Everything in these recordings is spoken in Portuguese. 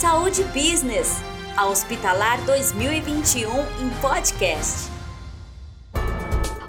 Saúde Business, a Hospitalar 2021 em podcast.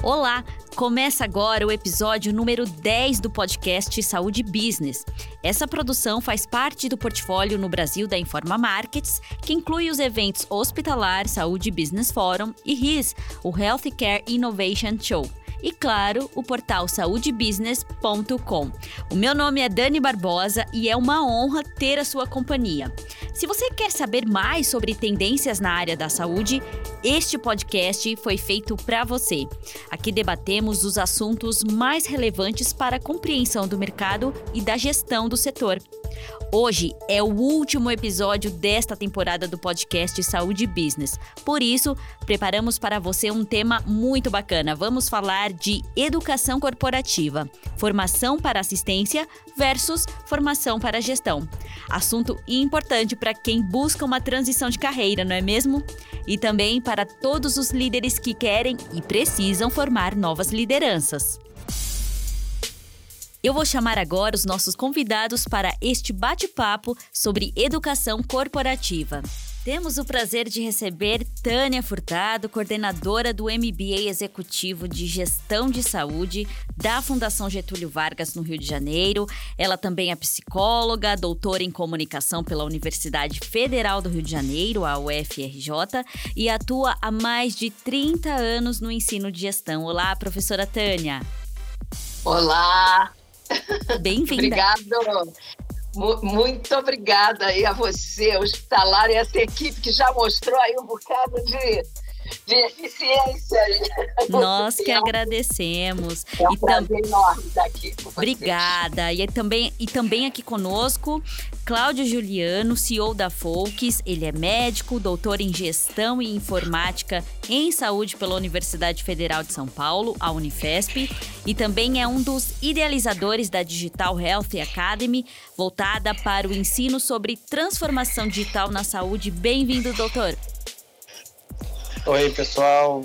Olá, começa agora o episódio número 10 do podcast Saúde Business. Essa produção faz parte do portfólio no Brasil da Informa Markets, que inclui os eventos Hospitalar Saúde Business Forum e RIS, o Healthcare Innovation Show e, claro, o portal saudebusiness.com. O meu nome é Dani Barbosa e é uma honra ter a sua companhia. Se você quer saber mais sobre tendências na área da saúde, este podcast foi feito para você. Aqui debatemos os assuntos mais relevantes para a compreensão do mercado e da gestão do setor. Hoje é o último episódio desta temporada do podcast Saúde Business. Por isso, preparamos para você um tema muito bacana. Vamos falar de educação corporativa, formação para assistência versus formação para gestão. Assunto importante para quem busca uma transição de carreira, não é mesmo? E também para todos os líderes que querem e precisam formar novas lideranças. Eu vou chamar agora os nossos convidados para este bate-papo sobre educação corporativa. Temos o prazer de receber Tânia Furtado, coordenadora do MBA Executivo de Gestão de Saúde da Fundação Getúlio Vargas, no Rio de Janeiro. Ela também é psicóloga, doutora em comunicação pela Universidade Federal do Rio de Janeiro, a UFRJ, e atua há mais de 30 anos no ensino de gestão. Olá, professora Tânia. Olá, Bem-vinda. Obrigado. Muito obrigada aí a você, o Hospitalar e essa equipe que já mostrou aí um bocado de de eficiência. Nós que agradecemos. É um e prazer enorme estar aqui com Obrigada. E também, e também aqui conosco, Cláudio Juliano, CEO da Folks. Ele é médico, doutor em gestão e informática em saúde pela Universidade Federal de São Paulo, a Unifesp, e também é um dos idealizadores da Digital Health Academy, voltada para o ensino sobre transformação digital na saúde. Bem-vindo, doutor. Oi, pessoal.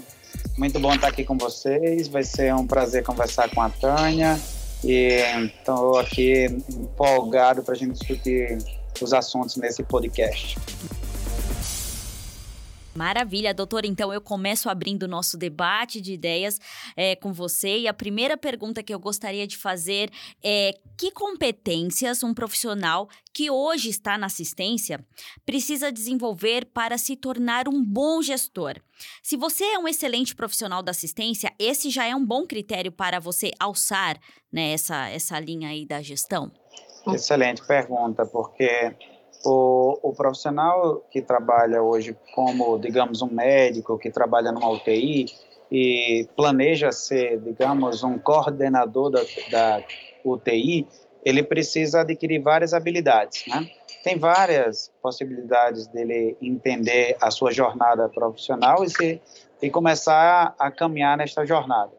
Muito bom estar aqui com vocês. Vai ser um prazer conversar com a Tânia. E estou aqui empolgado para a gente discutir os assuntos nesse podcast. Maravilha, doutora. Então eu começo abrindo o nosso debate de ideias é, com você. E a primeira pergunta que eu gostaria de fazer é: que competências um profissional que hoje está na assistência precisa desenvolver para se tornar um bom gestor? Se você é um excelente profissional da assistência, esse já é um bom critério para você alçar né, essa, essa linha aí da gestão? Excelente pergunta, porque o, o, profissional que trabalha hoje como, digamos, um médico que trabalha numa UTI e planeja ser, digamos, um coordenador da, da UTI, ele precisa adquirir várias habilidades, né? Tem várias possibilidades dele entender a sua jornada profissional e, se, e começar a caminhar nesta jornada.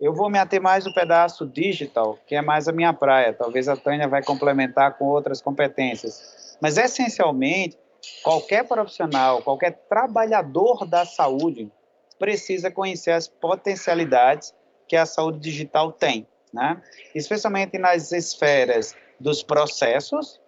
Eu vou me ater mais no pedaço digital, que é mais a minha praia. Talvez a Tânia vai complementar com outras competências mas, essencialmente, qualquer profissional, qualquer trabalhador da saúde precisa conhecer as potencialidades que a saúde digital tem, né? especialmente nas esferas dos processos,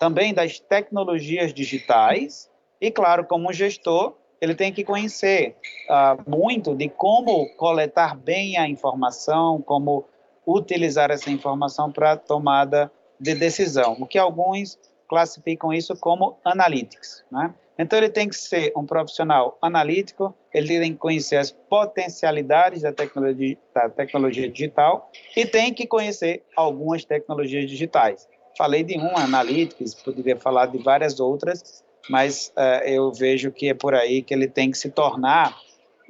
também das tecnologias digitais, e, claro, como gestor, ele tem que conhecer uh, muito de como coletar bem a informação, como utilizar essa informação para tomada de decisão, o que alguns classificam isso como analytics. Né? Então, ele tem que ser um profissional analítico, ele tem que conhecer as potencialidades da tecnologia, da tecnologia digital e tem que conhecer algumas tecnologias digitais. Falei de uma, Analytics, poderia falar de várias outras, mas uh, eu vejo que é por aí que ele tem que se tornar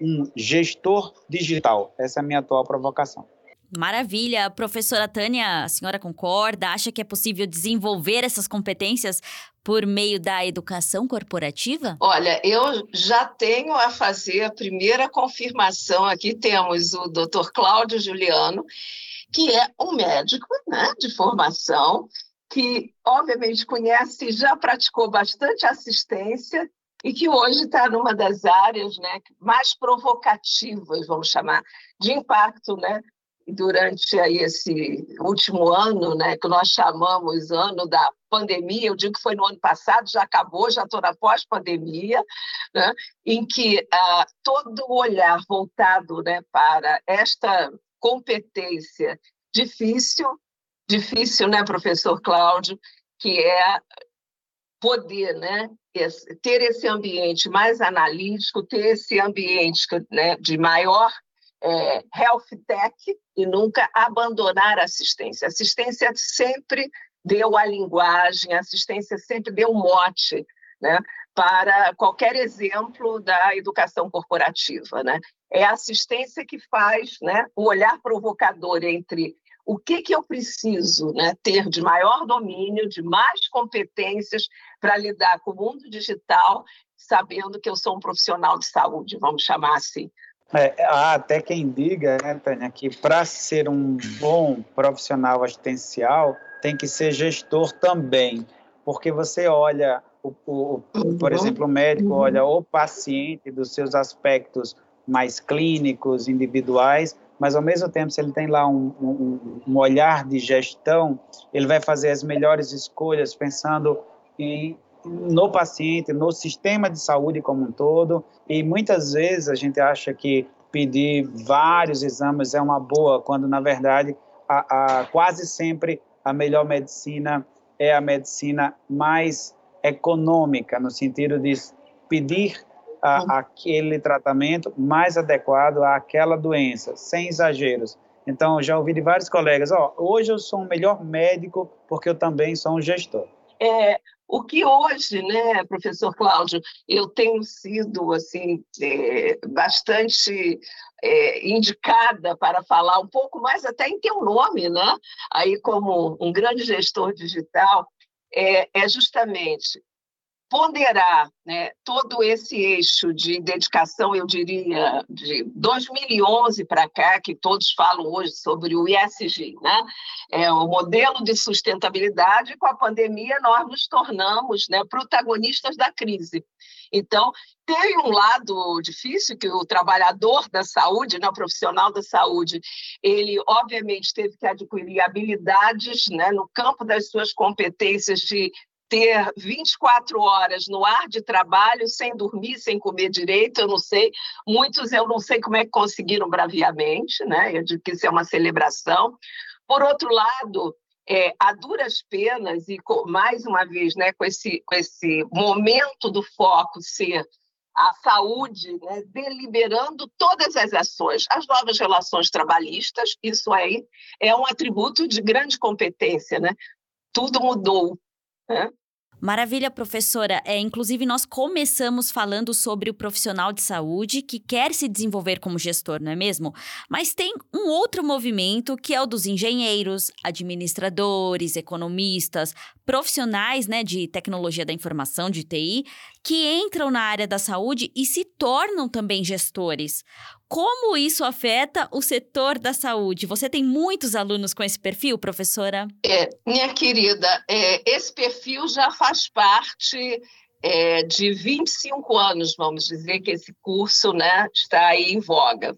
um gestor digital. Essa é a minha atual provocação. Maravilha. Professora Tânia, a senhora concorda? Acha que é possível desenvolver essas competências por meio da educação corporativa? Olha, eu já tenho a fazer a primeira confirmação. Aqui temos o Dr. Cláudio Juliano, que é um médico né, de formação, que obviamente conhece e já praticou bastante assistência e que hoje está numa das áreas né, mais provocativas, vamos chamar, de impacto né, durante aí esse último ano, né, que nós chamamos ano da pandemia, eu digo que foi no ano passado, já acabou, já estou na pós-pandemia, né, em que ah, todo o olhar voltado né, para esta competência difícil, difícil, né, professor Cláudio, que é poder né, ter esse ambiente mais analítico, ter esse ambiente né, de maior é, health tech e nunca abandonar a assistência. A assistência sempre deu a linguagem, a assistência sempre deu um mote né, para qualquer exemplo da educação corporativa. Né? É a assistência que faz né, o olhar provocador entre o que, que eu preciso né, ter de maior domínio, de mais competências para lidar com o mundo digital, sabendo que eu sou um profissional de saúde, vamos chamar assim. É, há até quem diga, né, Tânia, que para ser um bom profissional assistencial tem que ser gestor também, porque você olha, o, o, por uhum. exemplo, o médico uhum. olha o paciente dos seus aspectos mais clínicos, individuais, mas ao mesmo tempo, se ele tem lá um, um, um olhar de gestão, ele vai fazer as melhores escolhas pensando em, no paciente, no sistema de saúde como um todo, e muitas vezes a gente acha que pedir vários exames é uma boa, quando na verdade a, a, quase sempre a melhor medicina é a medicina mais econômica, no sentido de pedir a, uhum. aquele tratamento mais adequado àquela doença, sem exageros. Então, já ouvi de vários colegas, ó, hoje eu sou um melhor médico porque eu também sou um gestor. É, o que hoje, né, professor Cláudio, eu tenho sido assim é, bastante é, indicada para falar um pouco mais até em teu nome, né? Aí como um grande gestor digital, é, é justamente ponderar né, todo esse eixo de dedicação, eu diria, de 2011 para cá, que todos falam hoje sobre o ISG, né? é o modelo de sustentabilidade, com a pandemia nós nos tornamos né, protagonistas da crise. Então, tem um lado difícil que o trabalhador da saúde, né, o profissional da saúde, ele obviamente teve que adquirir habilidades né, no campo das suas competências de ter 24 horas no ar de trabalho, sem dormir, sem comer direito, eu não sei. Muitos eu não sei como é que conseguiram braviamente, né? Eu digo que isso é uma celebração. Por outro lado, é, a duras penas, e com, mais uma vez, né, com, esse, com esse momento do foco ser a saúde, né, deliberando todas as ações, as novas relações trabalhistas, isso aí é um atributo de grande competência, né? Tudo mudou, Maravilha, professora. É, inclusive, nós começamos falando sobre o profissional de saúde que quer se desenvolver como gestor, não é mesmo? Mas tem um outro movimento que é o dos engenheiros, administradores, economistas, profissionais né, de tecnologia da informação, de TI, que entram na área da saúde e se tornam também gestores. Como isso afeta o setor da saúde? Você tem muitos alunos com esse perfil, professora? É, minha querida, é, esse perfil já faz parte é, de 25 anos, vamos dizer, que esse curso né, está aí em voga.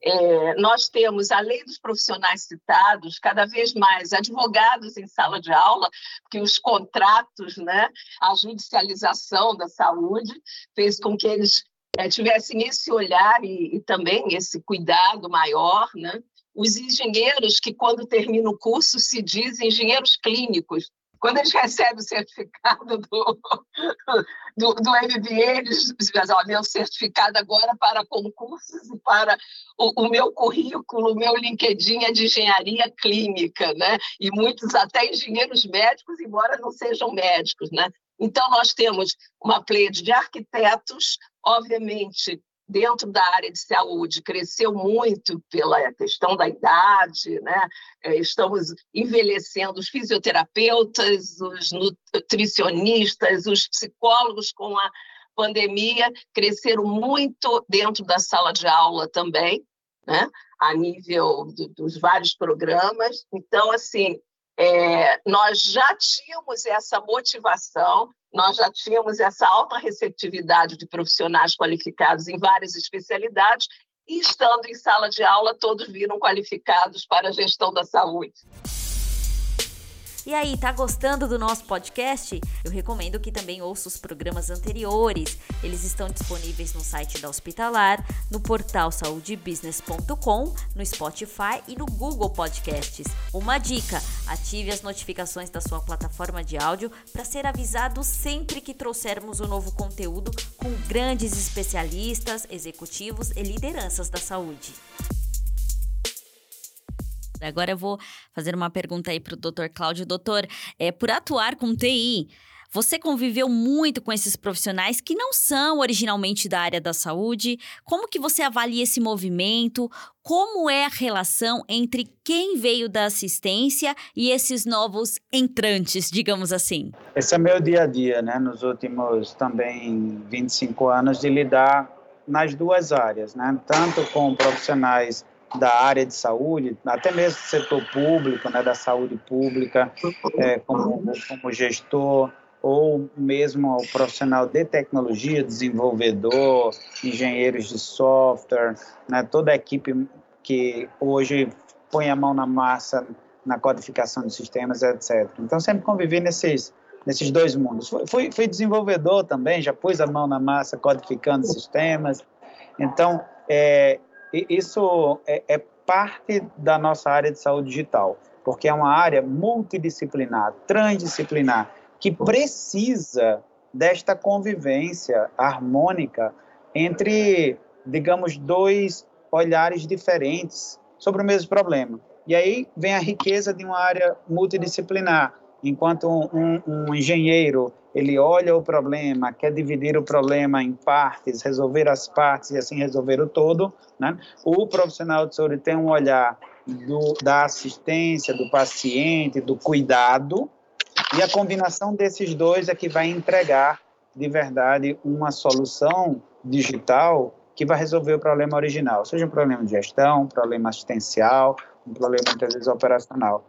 É, nós temos, além dos profissionais citados, cada vez mais advogados em sala de aula, porque os contratos, né, a judicialização da saúde fez com que eles é, tivessem esse olhar e, e, também esse cuidado maior, né? Os engenheiros que, quando terminam o curso, se dizem engenheiros clínicos. Quando eles recebem o certificado do, do, do MBA, eles dizem, meu certificado agora para concursos e para o, o, meu currículo, o meu LinkedIn é de engenharia clínica, né? E muitos até engenheiros médicos, embora não sejam médicos, né? Então, nós temos uma plede de arquitetos, obviamente, dentro da área de saúde, cresceu muito pela questão da idade, né? É, estamos envelhecendo os fisioterapeutas, os nutricionistas, os psicólogos com a pandemia cresceram muito dentro da sala de aula também, né? a nível do, dos vários programas. Então, assim, é, nós já tínhamos essa motivação, nós já tínhamos essa alta receptividade de profissionais qualificados em várias especialidades, e estando em sala de aula, todos viram qualificados para a gestão da saúde. E aí, tá gostando do nosso podcast? Eu recomendo que também ouça os programas anteriores. Eles estão disponíveis no site da Hospitalar, no portal saudebusiness.com, no Spotify e no Google Podcasts. Uma dica: ative as notificações da sua plataforma de áudio para ser avisado sempre que trouxermos um novo conteúdo com grandes especialistas, executivos e lideranças da saúde. Agora eu vou fazer uma pergunta aí para o doutor Cláudio. Doutor, é, por atuar com TI, você conviveu muito com esses profissionais que não são originalmente da área da saúde. Como que você avalia esse movimento? Como é a relação entre quem veio da assistência e esses novos entrantes, digamos assim? Esse é meu dia a dia, né? Nos últimos também 25 anos de lidar nas duas áreas, né? Tanto com profissionais da área de saúde, até mesmo do setor público, né, da saúde pública, é, como, como gestor, ou mesmo o profissional de tecnologia, desenvolvedor, engenheiros de software, né, toda a equipe que hoje põe a mão na massa na codificação de sistemas, etc. Então, sempre convivi nesses, nesses dois mundos. Fui, fui desenvolvedor também, já pus a mão na massa codificando sistemas. Então, é, isso é, é parte da nossa área de saúde digital, porque é uma área multidisciplinar, transdisciplinar, que precisa desta convivência harmônica entre, digamos, dois olhares diferentes sobre o mesmo problema. E aí vem a riqueza de uma área multidisciplinar, enquanto um, um, engenheiro ele olha o problema, quer dividir o problema em partes, resolver as partes e assim resolver o todo, né? O profissional de saúde tem um olhar do, da assistência, do paciente, do cuidado, e a combinação desses dois é que vai entregar, de verdade, uma solução digital que vai resolver o problema original, seja um problema de gestão, um problema assistencial, um problema, muitas vezes, operacional.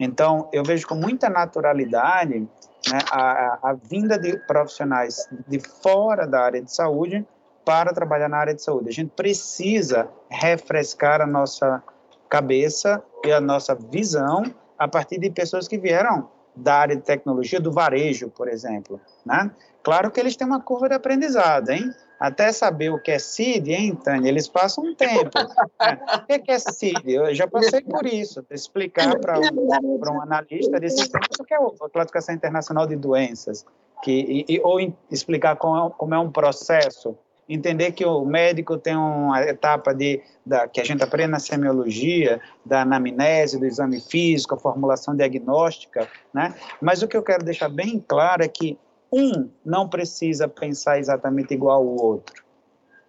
Então, eu vejo com muita naturalidade né, a, a, vinda de profissionais de fora da área de saúde para trabalhar na área de saúde. A gente precisa refrescar a nossa cabeça e a nossa visão a partir de pessoas que vieram da área de tecnologia, do varejo, por exemplo. Né? Claro que eles têm uma curva de aprendizado, hein? Até saber o que é CID, hein, Tânia? Eles passam um tempo. O que é CID? Eu já passei por isso, explicar para um, um analista de sistemas o que é a classificação internacional de doenças, que, e, ou explicar como é, como é um processo entender que o médico tem uma etapa de, da, que a gente aprende na semiologia, da anamnese, do exame físico, a formulação diagnóstica, né? Mas o que eu quero deixar bem claro é que um não precisa pensar exatamente igual ao outro,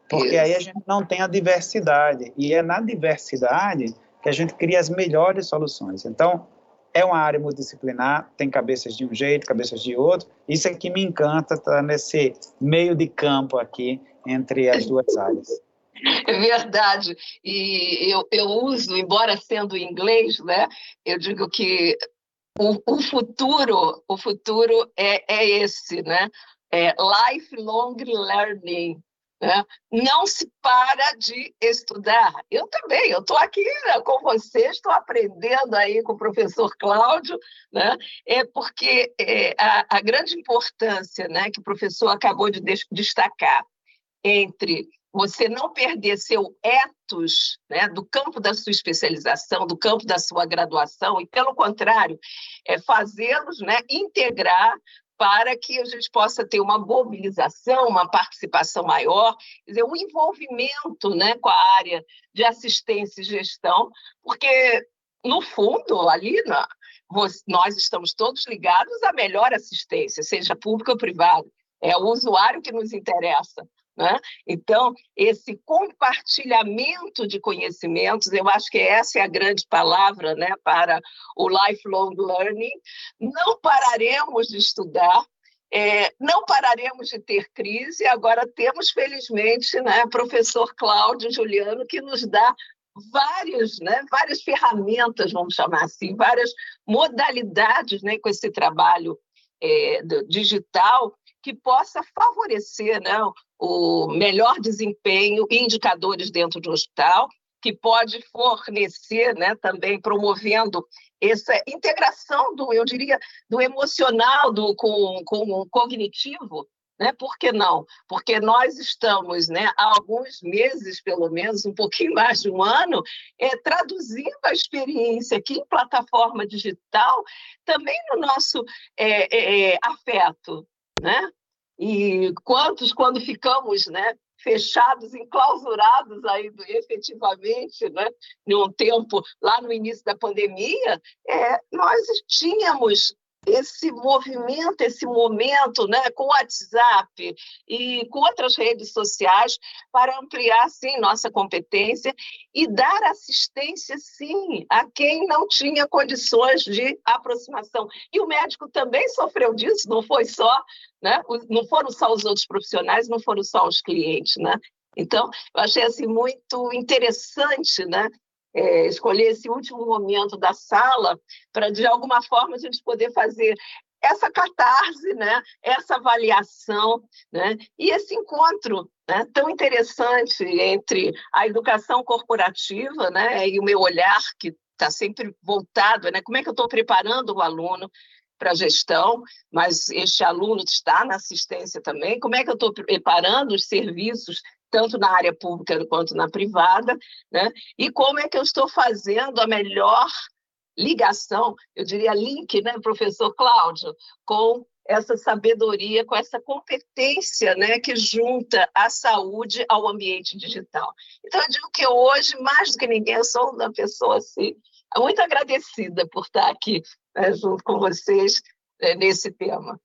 porque Isso. aí a gente não tem a diversidade, e é na diversidade que a gente cria as melhores soluções. Então, é uma área multidisciplinar, tem cabeças de um jeito, cabeças de outro. Isso é que me encanta, estar tá nesse meio de campo aqui entre as duas áreas. É verdade. E eu, eu uso, embora sendo inglês, né, eu digo que o, o futuro, o futuro é, é esse, né? É lifelong learning. Né? Não se para de estudar. Eu também, eu estou aqui né, com vocês, estou aprendendo aí com o professor Cláudio, né? é porque é, a, a, grande importância né, que o professor acabou de destacar entre você não perder seu ethos né, do campo da sua especialização, do campo da sua graduação, e, pelo contrário, é fazê-los né, integrar para que a gente possa ter uma mobilização, uma participação maior, quer dizer, um envolvimento né, com a área de assistência e gestão, porque, no fundo, ali na, nós estamos todos ligados à melhor assistência, seja pública ou privada. É o usuário que nos interessa. Né? Então, esse compartilhamento de conhecimentos, eu acho que essa é a grande palavra né, para o lifelong learning. Não pararemos de estudar, é, não pararemos de ter crise, agora temos, felizmente, né, professor Cláudio Juliano, que nos dá várias, né, várias ferramentas, vamos chamar assim, várias modalidades né, com esse trabalho é, digital que possa favorecer né, o melhor desempenho e indicadores dentro do hospital, que pode fornecer né, também promovendo essa integração do, eu diria, do emocional do, com, com o cognitivo, né? Por que não? Porque nós estamos, né, há alguns meses, pelo menos, um pouquinho mais de um ano, é, traduzindo a experiência aqui em plataforma digital, também no nosso é, é, é afeto. Né? E quantos, quando ficamos né, fechados, enclausurados aí efetivamente, né, em um tempo lá no início da pandemia, é, nós tínhamos esse movimento, esse momento, né, com o WhatsApp e com outras redes sociais para ampliar sim nossa competência e dar assistência sim a quem não tinha condições de aproximação. E o médico também sofreu disso, não foi só, né, não foram só os outros profissionais, não foram só os clientes, né? Então, eu achei assim muito interessante, né, é, escolher esse último momento da sala para, de alguma forma, a gente poder fazer essa catarse, né? essa avaliação né? e esse encontro né? tão interessante entre a educação corporativa né? e o meu olhar, que está sempre voltado, né? como é que eu estou preparando o aluno para a gestão, mas este aluno está na assistência também, como é que eu estou preparando os serviços tanto na área pública quanto na privada, né? E como é que eu estou fazendo a melhor ligação, eu diria link, né, professor Cláudio, com essa sabedoria, com essa competência né, que junta a saúde ao ambiente digital. Então, eu digo que hoje, mais do que ninguém, eu sou uma pessoa assim, muito agradecida por estar aqui né, junto com vocês né, nesse tema.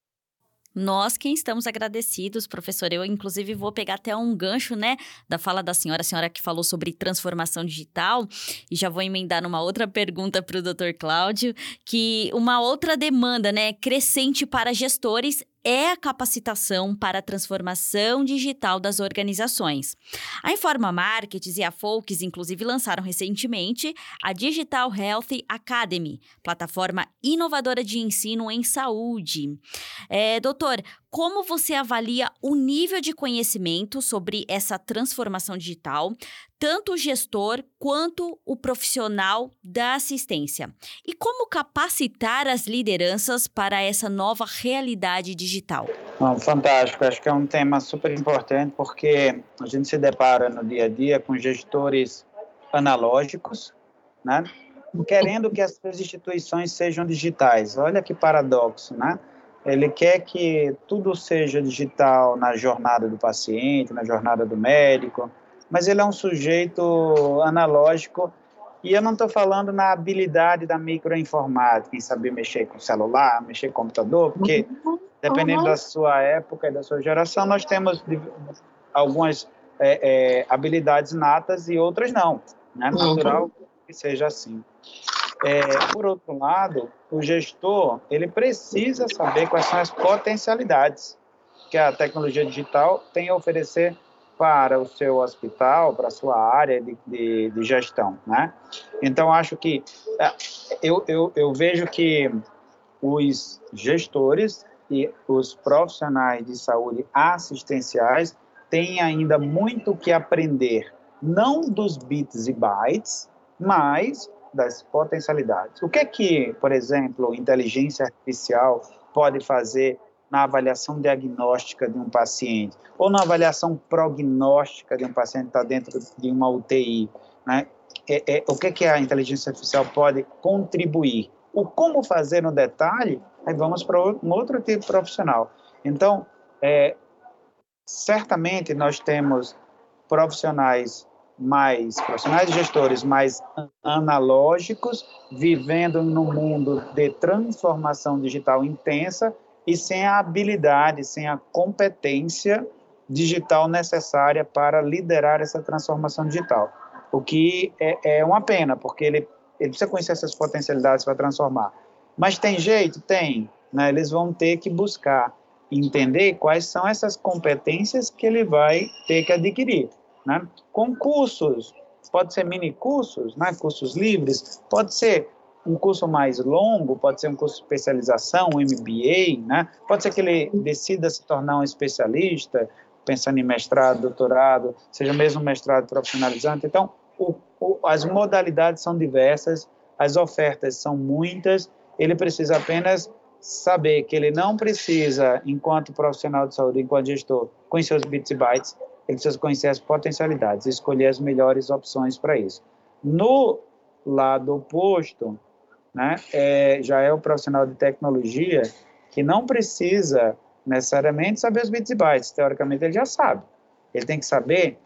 Nós quem estamos agradecidos, professor. Eu, inclusive, vou pegar até um gancho, né, da fala da senhora, a senhora que falou sobre transformação digital, e já vou emendar numa outra pergunta para o doutor Cláudio, que uma outra demanda, né, crescente para gestores é a capacitação para a transformação digital das organizações. A Informa Markets e a Folks, inclusive, lançaram recentemente a Digital Health Academy, plataforma inovadora de ensino em saúde. É, doutor, como você avalia o nível de conhecimento sobre essa transformação digital, tanto o gestor quanto o profissional da assistência? E como capacitar as lideranças para essa nova realidade digital? Fantástico, acho que é um tema super importante porque a gente se depara no dia a dia com gestores analógicos, né? querendo que as instituições sejam digitais. Olha que paradoxo, né? Ele quer que tudo seja digital na jornada do paciente, na jornada do médico, mas ele é um sujeito analógico e eu não estou falando na habilidade da microinformática, em saber mexer com celular, mexer com computador, porque dependendo da sua época e da sua geração, nós temos algumas é, é, habilidades natas e outras não. É natural que seja assim. É, por outro lado, o gestor ele precisa saber quais são as potencialidades que a tecnologia digital tem a oferecer para o seu hospital, para a sua área de, de, de gestão, né? Então, acho que é, eu, eu, eu vejo que os gestores e os profissionais de saúde assistenciais têm ainda muito que aprender, não dos bits e bytes, mas das potencialidades. O que é que, por exemplo, inteligência artificial pode fazer na avaliação diagnóstica de um paciente ou na avaliação prognóstica de um paciente que está dentro de uma UTI, né? É, é, o que é que a inteligência artificial pode contribuir? O como fazer no detalhe, aí vamos para um outro tipo de profissional. Então, é, certamente nós temos profissionais mais profissionais e gestores mais analógicos, vivendo num mundo de transformação digital intensa e sem a habilidade, sem a competência digital necessária para liderar essa transformação digital. O que é, é uma pena, porque ele, ele precisa conhecer essas potencialidades para transformar. Mas tem jeito? Tem. Né? Eles vão ter que buscar entender quais são essas competências que ele vai ter que adquirir né? com cursos, pode ser mini cursos, né? cursos livres, pode ser um curso mais longo, pode ser um curso de especialização, um MBA, né? Pode ser que ele decida se tornar um especialista, pensando em mestrado, doutorado, seja mesmo mestrado profissionalizante. Então, o, o, as modalidades são diversas, as ofertas são muitas, ele precisa apenas saber que ele não precisa, enquanto profissional de saúde, enquanto gestor, conhecer os bits e bytes, ele precisa conhecer as potencialidades, escolher as melhores opções para isso. No lado oposto, né, é, já é o profissional de tecnologia que não precisa necessariamente saber os bits e bytes, teoricamente ele já sabe. Ele tem que saber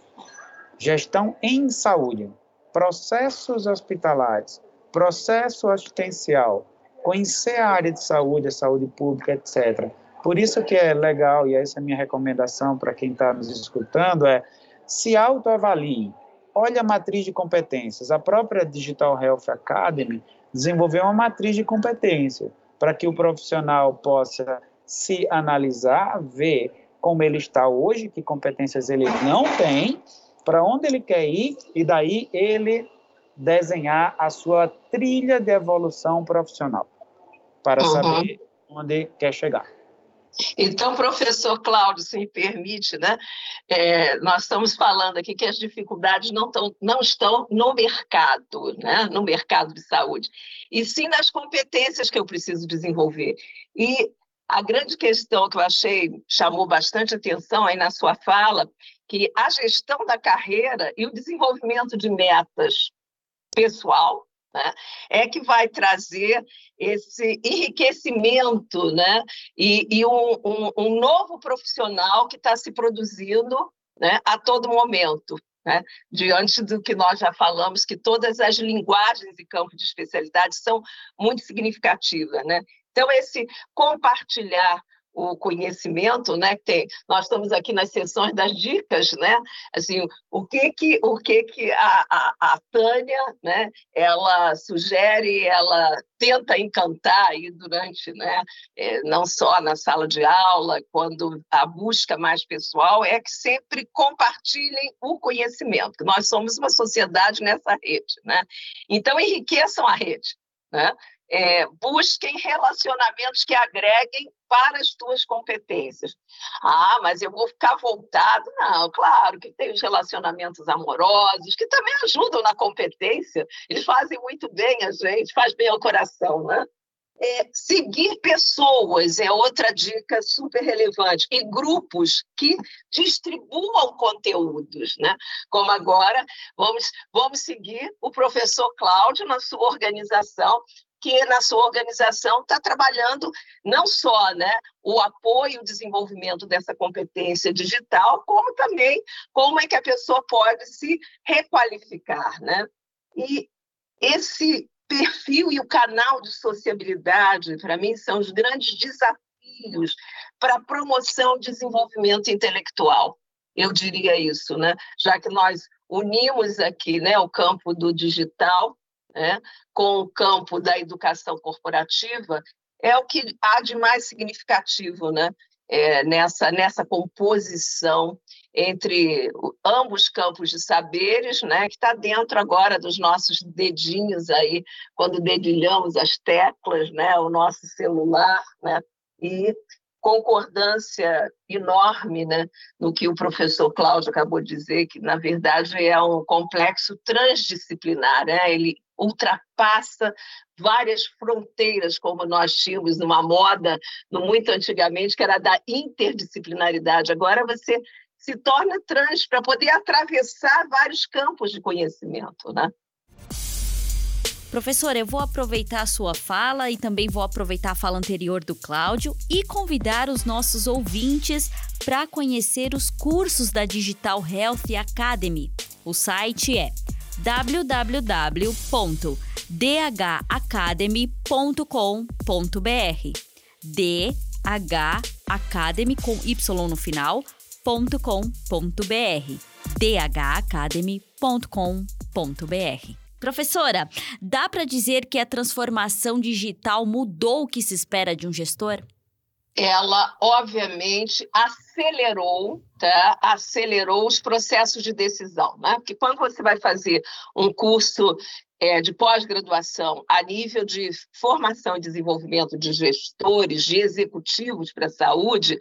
gestão em saúde, processos hospitalares, processo assistencial, conhecer a área de saúde, a saúde pública, etc. Por isso que é legal, e essa é a minha recomendação para quem está nos escutando, é se autoavalie, olhe a matriz de competências. A própria Digital Health Academy desenvolveu uma matriz de competência para que o profissional possa se analisar, ver como ele está hoje, que competências ele não tem, para onde ele quer ir, e daí ele desenhar a sua trilha de evolução profissional, para uhum. saber onde quer chegar. Então, professor Cláudio, se me permite, né? É, nós estamos falando aqui que as dificuldades não, tão, não estão no mercado, né? no mercado de saúde, e sim nas competências que eu preciso desenvolver. E a grande questão que eu achei chamou bastante atenção aí na sua fala, que a gestão da carreira e o desenvolvimento de metas pessoal né, é que vai trazer esse enriquecimento né, e, e um, um, um, novo profissional que está se produzindo né, a todo momento. Né, diante do que nós já falamos, que todas as linguagens e campos de especialidade são muito significativas. Né? Então, esse compartilhar o conhecimento, né? Tem, nós estamos aqui nas sessões das dicas, né? Assim, o que que o que que a, a, a Tânia, né? Ela sugere, ela tenta encantar aí durante, né? É, não só na sala de aula, quando a busca mais pessoal é que sempre compartilhem o conhecimento. Nós somos uma sociedade nessa rede, né? Então enriqueçam a rede, né? É, busquem relacionamentos que agreguem para as tuas competências. Ah, mas eu vou ficar voltado? Não, claro que tem os relacionamentos amorosos, que também ajudam na competência, eles fazem muito bem a gente, faz bem ao coração, né? É, seguir pessoas é outra dica super relevante. E grupos que distribuam conteúdos, né? Como agora, vamos, vamos seguir o professor Cláudio na sua organização, que na sua organização está trabalhando não só né, o apoio e o desenvolvimento dessa competência digital, como também como é que a pessoa pode se requalificar. Né? E esse perfil e o canal de sociabilidade, para mim, são os grandes desafios para a promoção e desenvolvimento intelectual. Eu diria isso, né? já que nós unimos aqui né, o campo do digital né, com o campo da educação corporativa, é o que há de mais significativo né, é, nessa, nessa composição entre ambos campos de saberes, né, que está dentro agora dos nossos dedinhos aí, quando dedilhamos as teclas, né, o nosso celular, né, e concordância enorme né, no que o professor Cláudio acabou de dizer, que, na verdade, é um complexo transdisciplinar. Né? Ele ultrapassa várias fronteiras, como nós tínhamos numa moda no muito antigamente, que era da interdisciplinaridade. Agora você se torna trans para poder atravessar vários campos de conhecimento, né? Professora, eu vou aproveitar a sua fala e também vou aproveitar a fala anterior do Cláudio e convidar os nossos ouvintes para conhecer os cursos da Digital Health Academy. O site é www.dhacademy.com.br. Academy com Y no final, .com.br. dhacademy.com.br. Professora, dá para dizer que a transformação digital mudou o que se espera de um gestor? ela obviamente acelerou, tá? Acelerou os processos de decisão, né? Porque quando você vai fazer um curso é, de pós-graduação a nível de formação e desenvolvimento de gestores, de executivos para a saúde,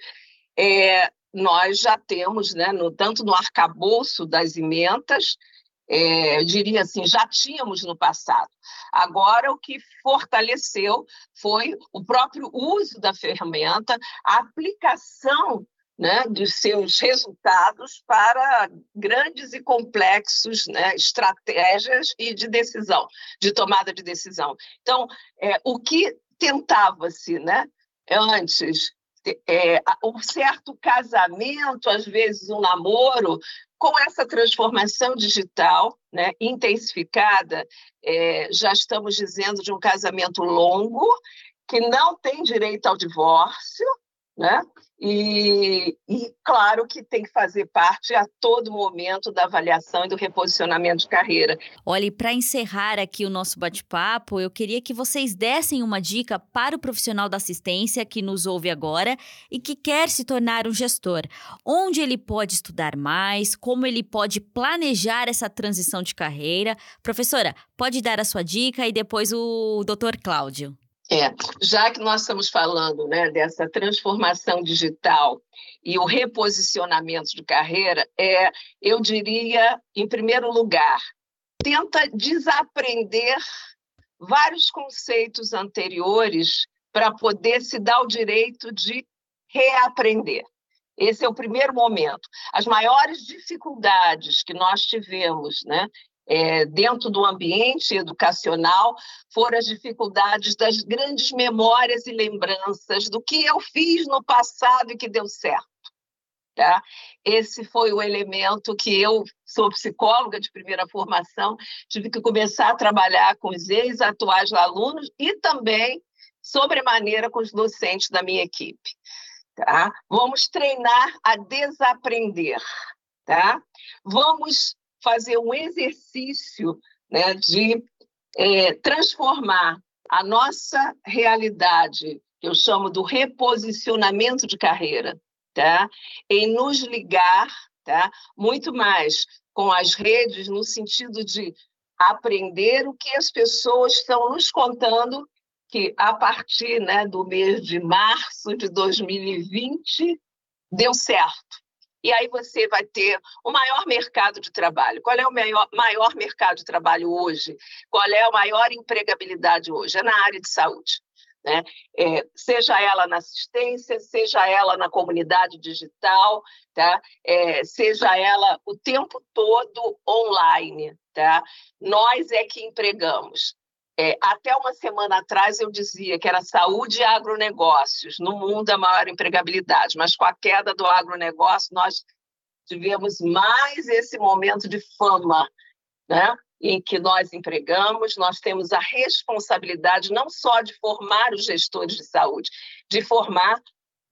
é, nós já temos, né, no, tanto no arcabouço das emendas, é, eu diria assim, já tínhamos no passado. Agora, o que fortaleceu foi o próprio uso da ferramenta, a aplicação né, dos seus resultados para grandes e complexos né, estratégias e de decisão, de tomada de decisão. Então, é, o que tentava-se né, antes, é, um certo casamento, às vezes um namoro, com essa transformação digital né, intensificada, é, já estamos dizendo de um casamento longo, que não tem direito ao divórcio, né? E, e, claro que tem que fazer parte a todo momento da avaliação e do reposicionamento de carreira. Olha, para encerrar aqui o nosso bate-papo, eu queria que vocês dessem uma dica para o profissional da assistência que nos ouve agora e que quer se tornar um gestor. Onde ele pode estudar mais, como ele pode planejar essa transição de carreira. Professora, pode dar a sua dica e depois o doutor Cláudio. É, já que nós estamos falando né, dessa transformação digital e o reposicionamento de carreira, é, eu diria, em primeiro lugar, tenta desaprender vários conceitos anteriores para poder se dar o direito de reaprender. Esse é o primeiro momento. As maiores dificuldades que nós tivemos né, é, dentro do ambiente educacional foram as dificuldades das grandes memórias e lembranças do que eu fiz no passado e que deu certo. Tá? Esse foi o elemento que eu sou psicóloga de primeira formação, tive que começar a trabalhar com os ex-atuais alunos e também, sobremaneira, com os docentes da minha equipe. Tá? Vamos treinar a desaprender. Tá? Vamos fazer um exercício né, de é, transformar a nossa realidade, que eu chamo do reposicionamento de carreira, tá? em nos ligar tá? muito mais com as redes, no sentido de aprender o que as pessoas estão nos contando, que a partir né, do mês de março de 2020 deu certo e aí você vai ter o maior mercado de trabalho. Qual é o maior, maior mercado de trabalho hoje? Qual é a maior empregabilidade hoje? É na área de saúde. Né? É, seja ela na assistência, seja ela na comunidade digital, tá? É, seja ela o tempo todo online. Tá? Nós é que empregamos. É, até uma semana atrás eu dizia que era saúde e agronegócios, no mundo a maior empregabilidade, mas com a queda do agronegócio nós tivemos mais esse momento de fama, né? em que nós empregamos, nós temos a responsabilidade não só de formar os gestores de saúde, de formar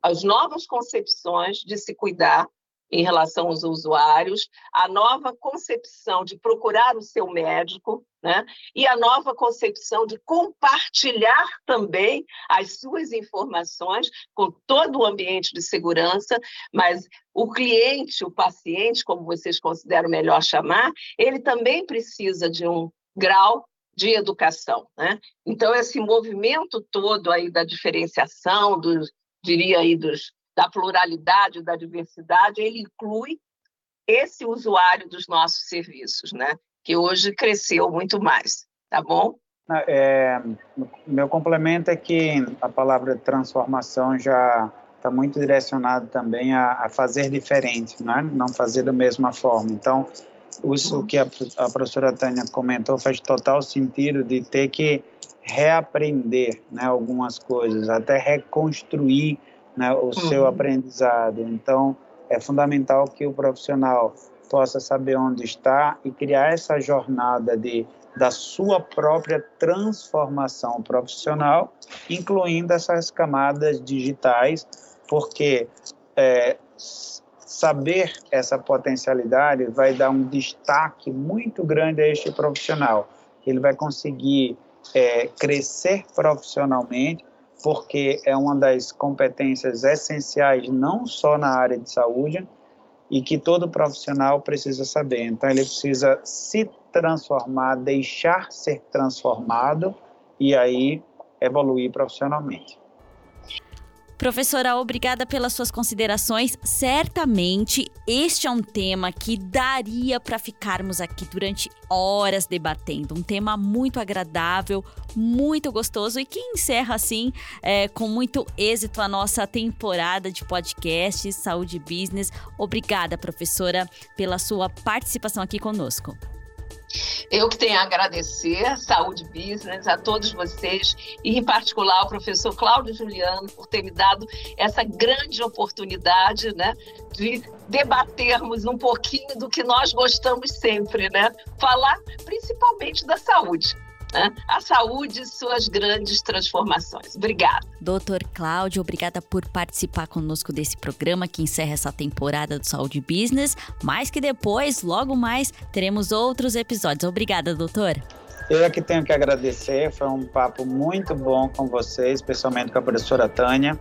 as novas concepções de se cuidar em relação aos usuários, a nova concepção de procurar o seu médico, né? e a nova concepção de compartilhar também as suas informações com todo o ambiente de segurança, mas o cliente, o paciente, como vocês consideram melhor chamar, ele também precisa de um grau de educação, né? Então esse movimento todo aí da diferenciação, dos, diria aí dos da pluralidade, da diversidade, ele inclui esse usuário dos nossos serviços, né? que hoje cresceu muito mais, tá bom? É, meu complemento é que a palavra transformação já está muito direcionada também a, a, fazer diferente, não, é? não fazer da mesma forma. Então, isso que a, a professora Tânia comentou faz total sentido de ter que reaprender né, algumas coisas, até reconstruir né, o uhum. seu aprendizado. Então, é fundamental que o profissional possa saber onde está e criar essa jornada de da sua própria transformação profissional, incluindo essas camadas digitais, porque é, saber essa potencialidade vai dar um destaque muito grande a este profissional. Ele vai conseguir é, crescer profissionalmente, porque é uma das competências essenciais não só na área de saúde e que todo profissional precisa saber. Então ele precisa se transformar, deixar ser transformado e aí evoluir profissionalmente. Professora, obrigada pelas suas considerações. Certamente este é um tema que daria para ficarmos aqui durante horas debatendo. Um tema muito agradável, muito gostoso e que encerra assim é, com muito êxito a nossa temporada de podcast Saúde Business. Obrigada, professora, pela sua participação aqui conosco. Eu que tenho a agradecer, Saúde Business, a todos vocês, e em particular ao professor Cláudio Juliano, por ter me dado essa grande oportunidade né, de debatermos um pouquinho do que nós gostamos sempre, né? Falar principalmente da saúde né? a saúde e suas grandes transformações. Obrigada. Doutor Cláudio, obrigada por participar conosco desse programa que encerra essa temporada do Saúde Business, mas que depois, logo mais, teremos outros episódios. Obrigada, doutor. Eu é que tenho que agradecer, foi um papo muito bom com vocês, especialmente com a professora Tânia.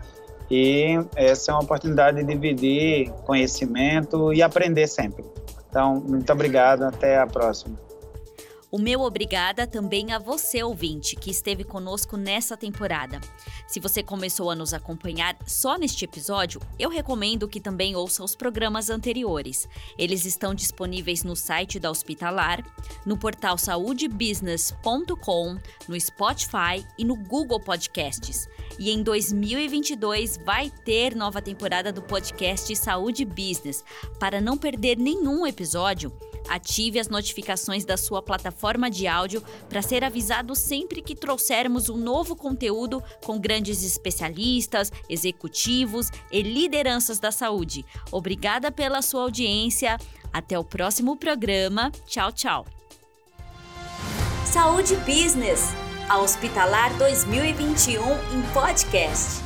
E essa é uma oportunidade de dividir conhecimento e aprender sempre. Então, muito obrigado, até a próxima. O meu obrigada também a você, ouvinte, que esteve conosco nessa temporada. Se você começou a nos acompanhar só neste episódio, eu recomendo que também ouça os programas anteriores. Eles estão disponíveis no site da Hospitalar, no portal saudebusiness.com, no Spotify e no Google Podcasts. E em 2022 vai ter nova temporada do podcast Saúde Business. Para não perder nenhum episódio, Ative as notificações da sua plataforma de áudio para ser avisado sempre que trouxermos um novo conteúdo com grandes especialistas, executivos e lideranças da saúde. Obrigada pela sua audiência. Até o próximo programa. Tchau, tchau. Saúde Business, a Hospitalar 2021 em podcast.